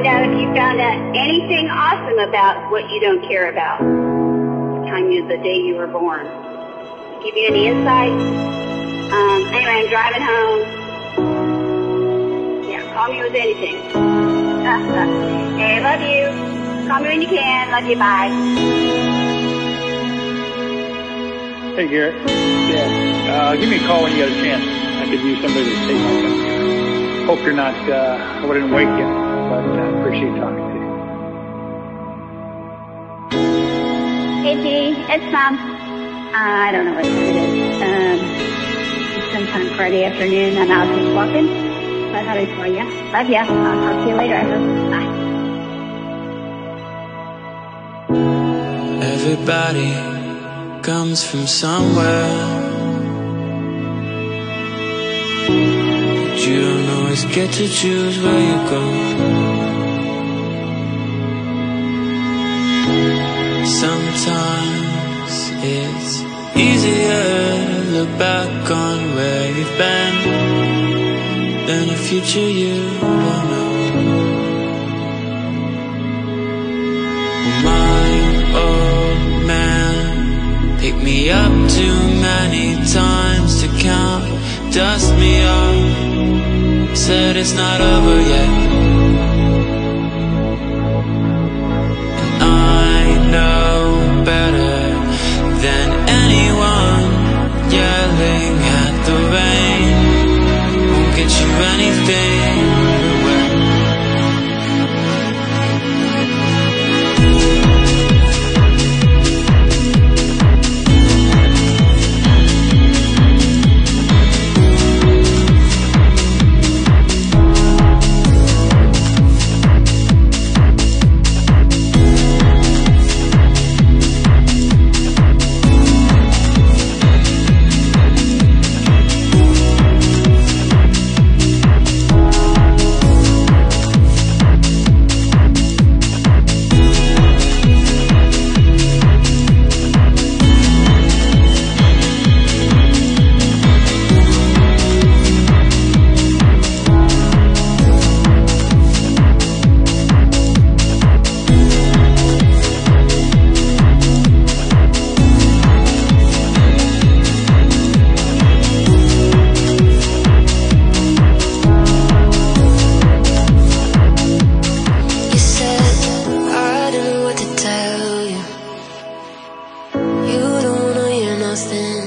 find out if you found out anything awesome about what you don't care about. The time you, the day you were born. Give you any insight? Um, anyway, I'm driving home. Yeah, call me with anything. hey, love you. Call me when you can. Love you. Bye. Hey, Garrett. Yeah. Uh, give me a call when you get a chance. I could use somebody to take my temperature. Hope you're not, uh, I wouldn't wake you, but I uh, appreciate talking to you. Hey, G. It's Mom. Uh, I don't know what time it is. Um, it's sometime Friday afternoon. and I'm out just walking. So I thought I'd call you. Love ya. I'll talk to you later. I hope. Bye. Everybody comes from somewhere. Always get to choose where you go. Sometimes it's easier to look back on where you've been than a future you don't know. My old man picked me up too many times to count, dust me off, said it's not over yet. And I know better than anyone yelling at the rain won't get you anything nothing.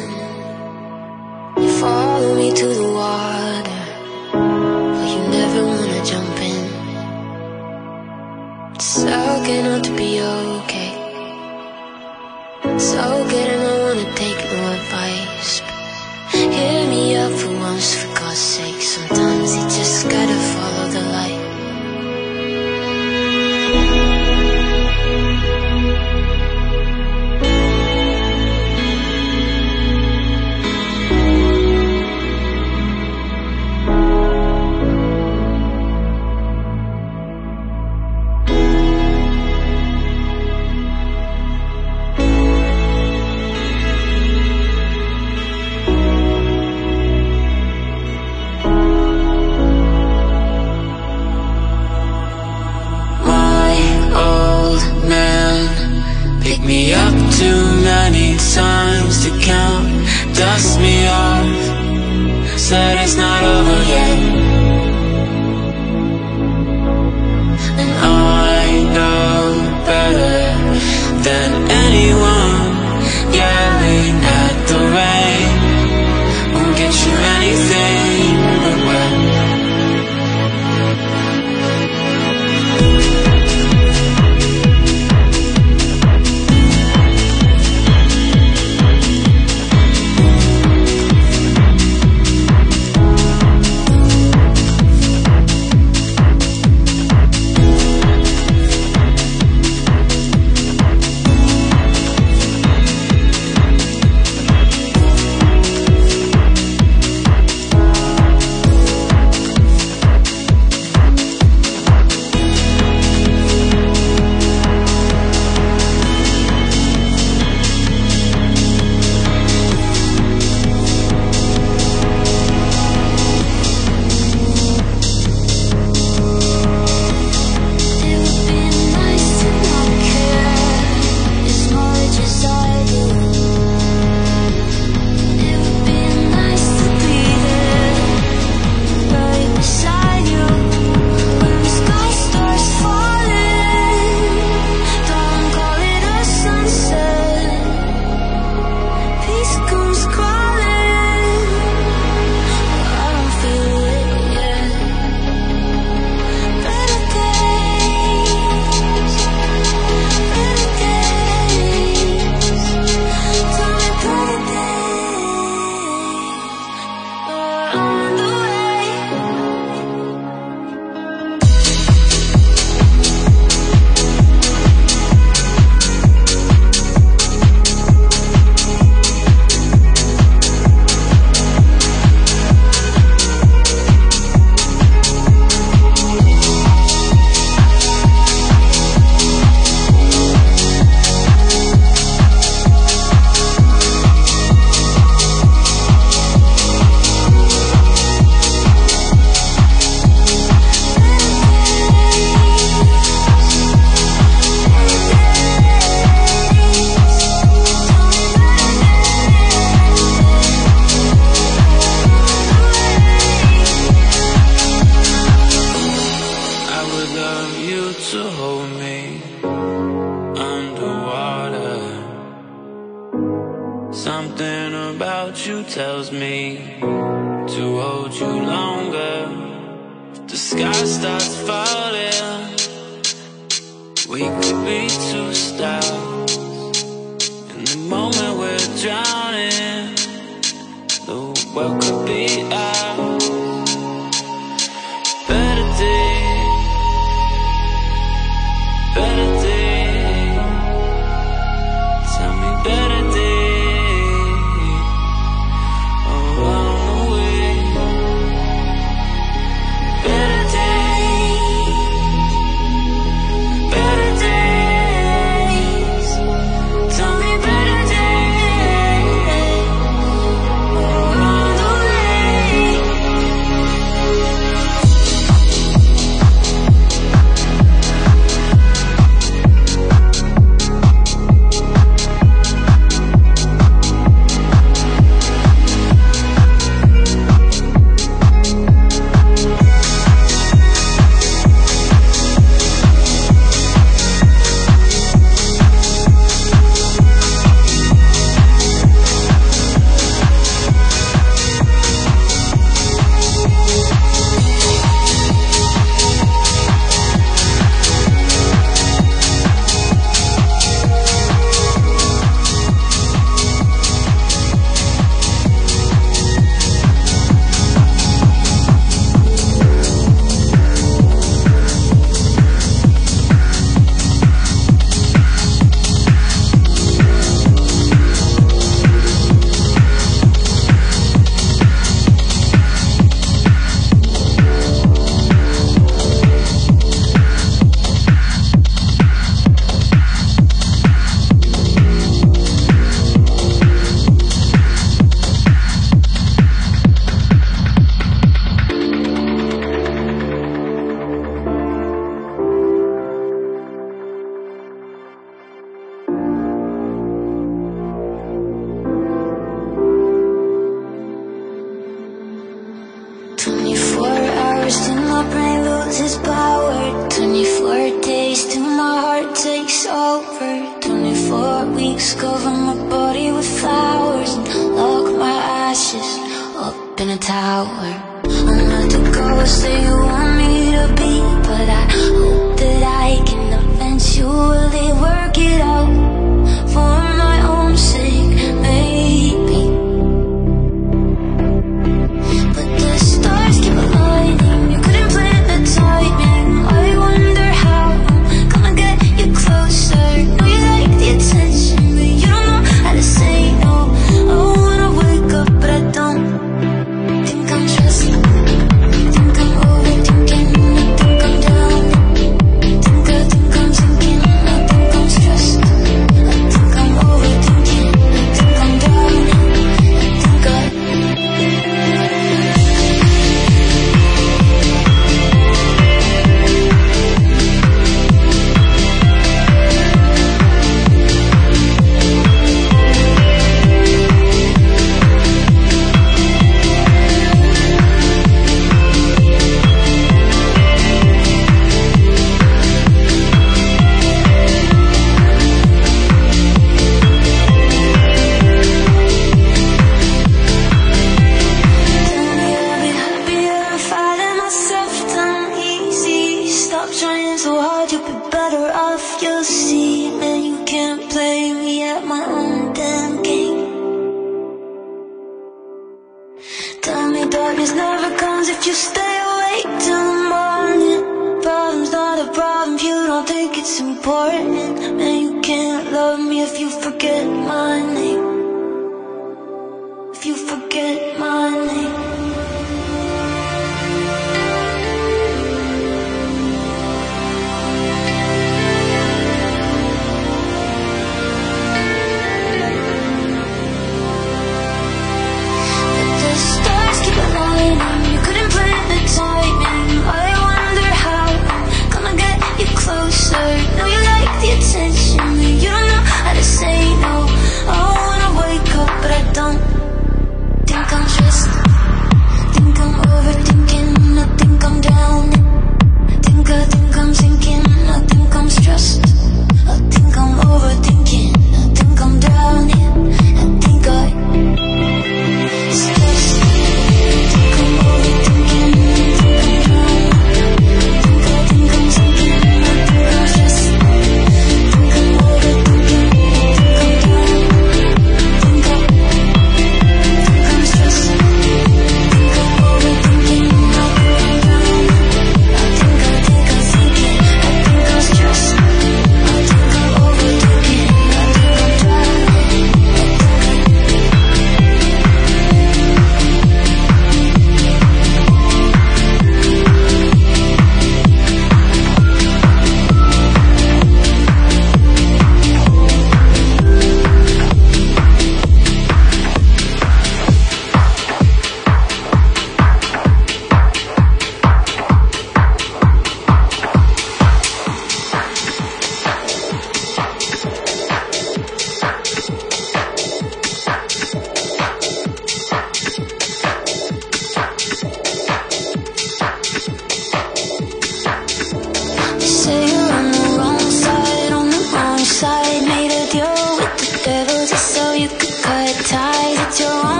Think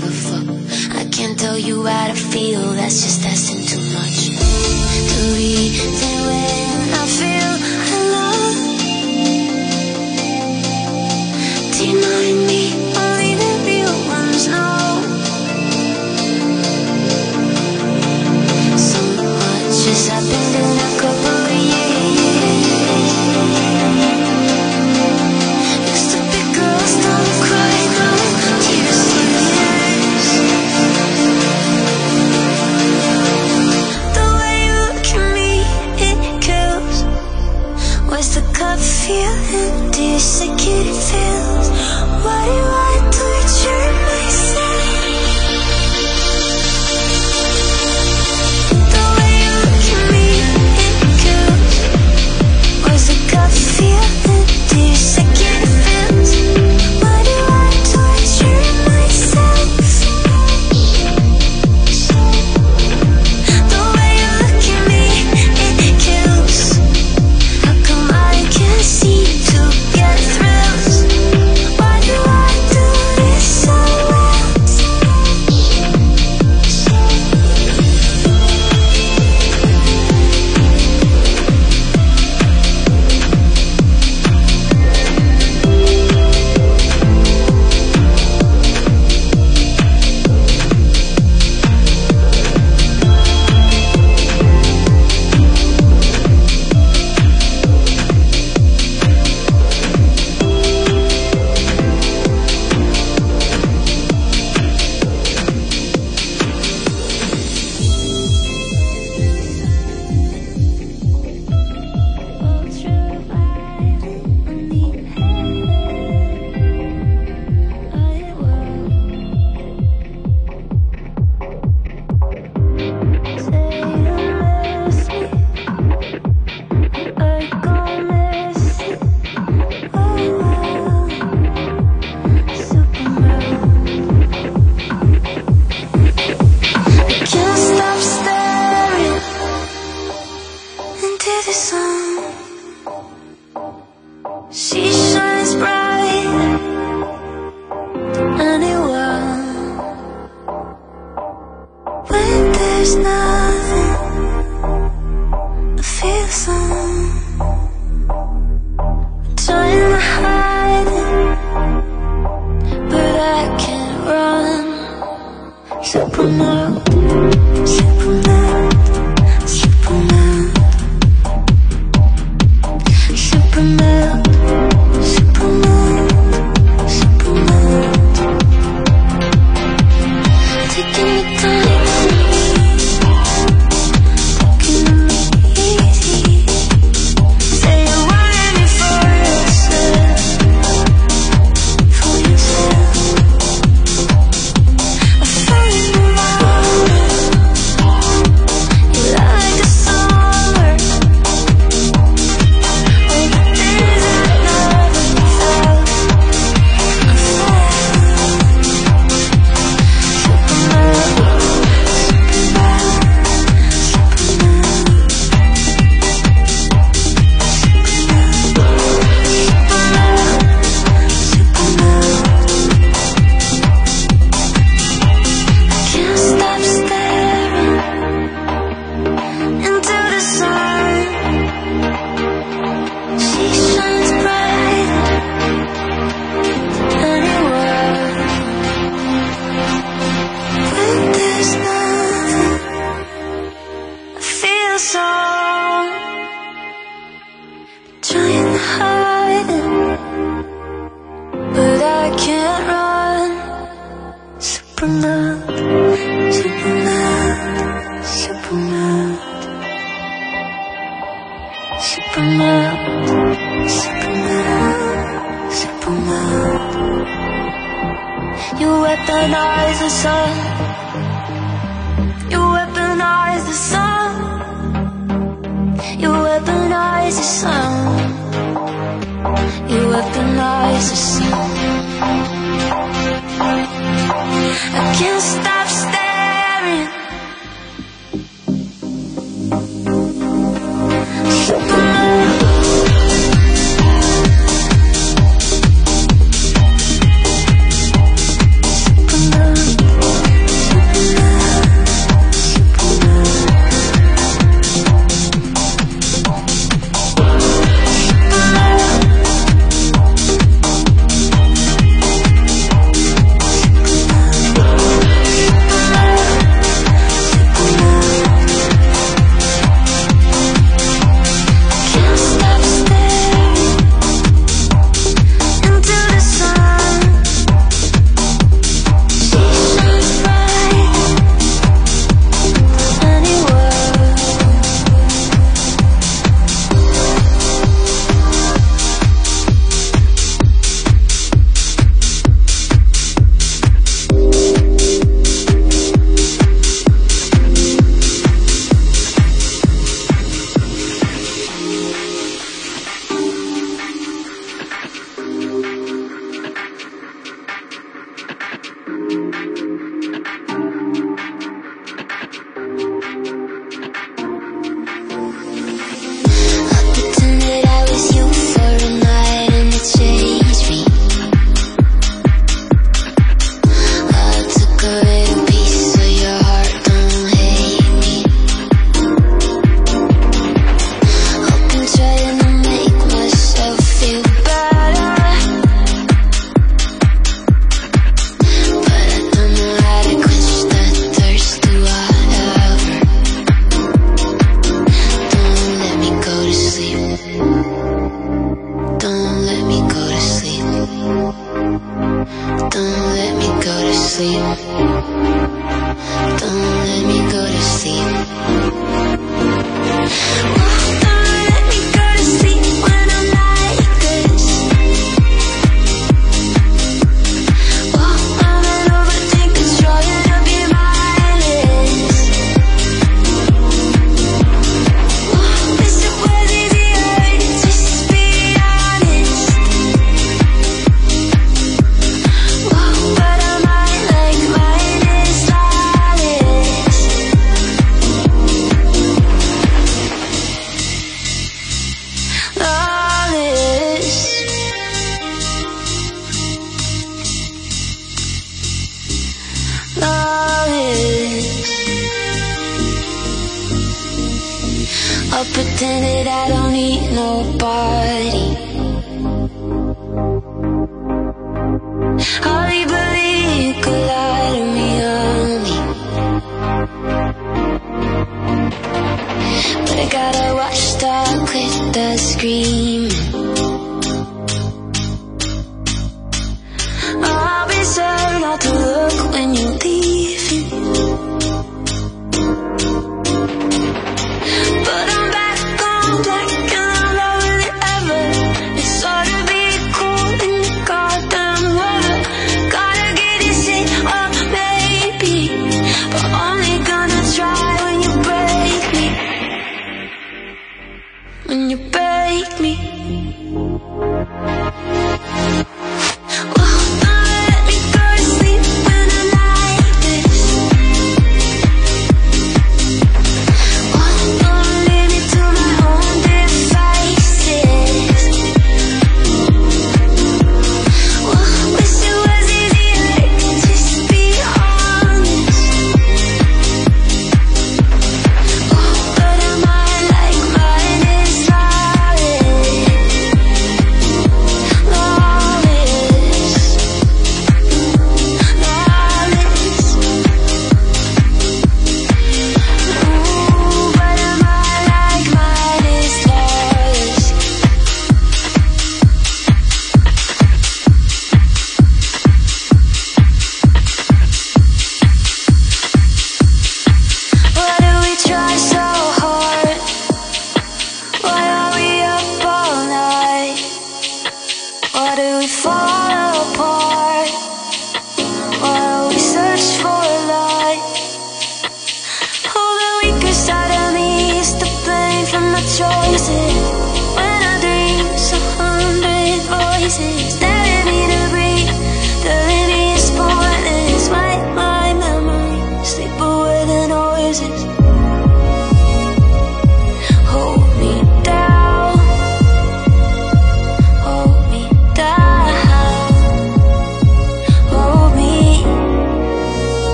I can't tell you how to feel, that's just that's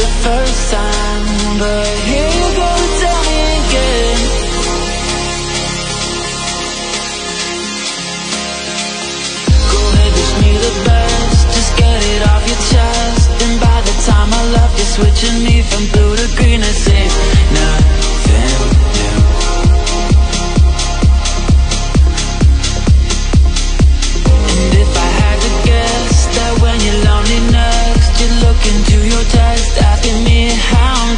the first time, but here you go, tell me again. Go ahead, wish me the best. Just get it off your chest. And by the time I left, you're switching me from blue to green. It's ain't how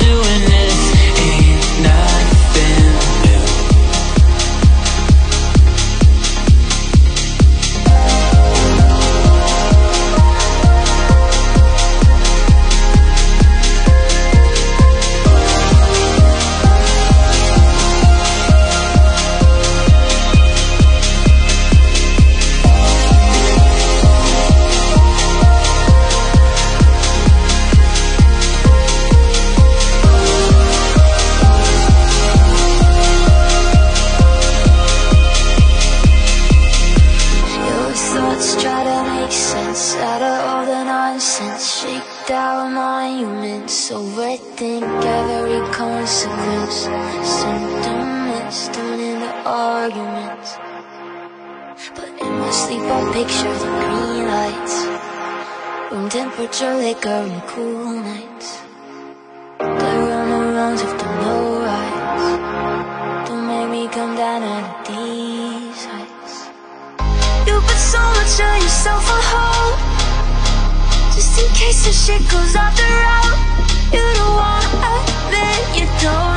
monuments, think every consequence. Sentiments turn into arguments. But in my sleep, I picture the green lights, room temperature liquor and cool nights. The runarounds of the rights. Don't make me come down out of these heights. You put so much of yourself on hold Just in case the shit goes off the road You don't wanna admit you don't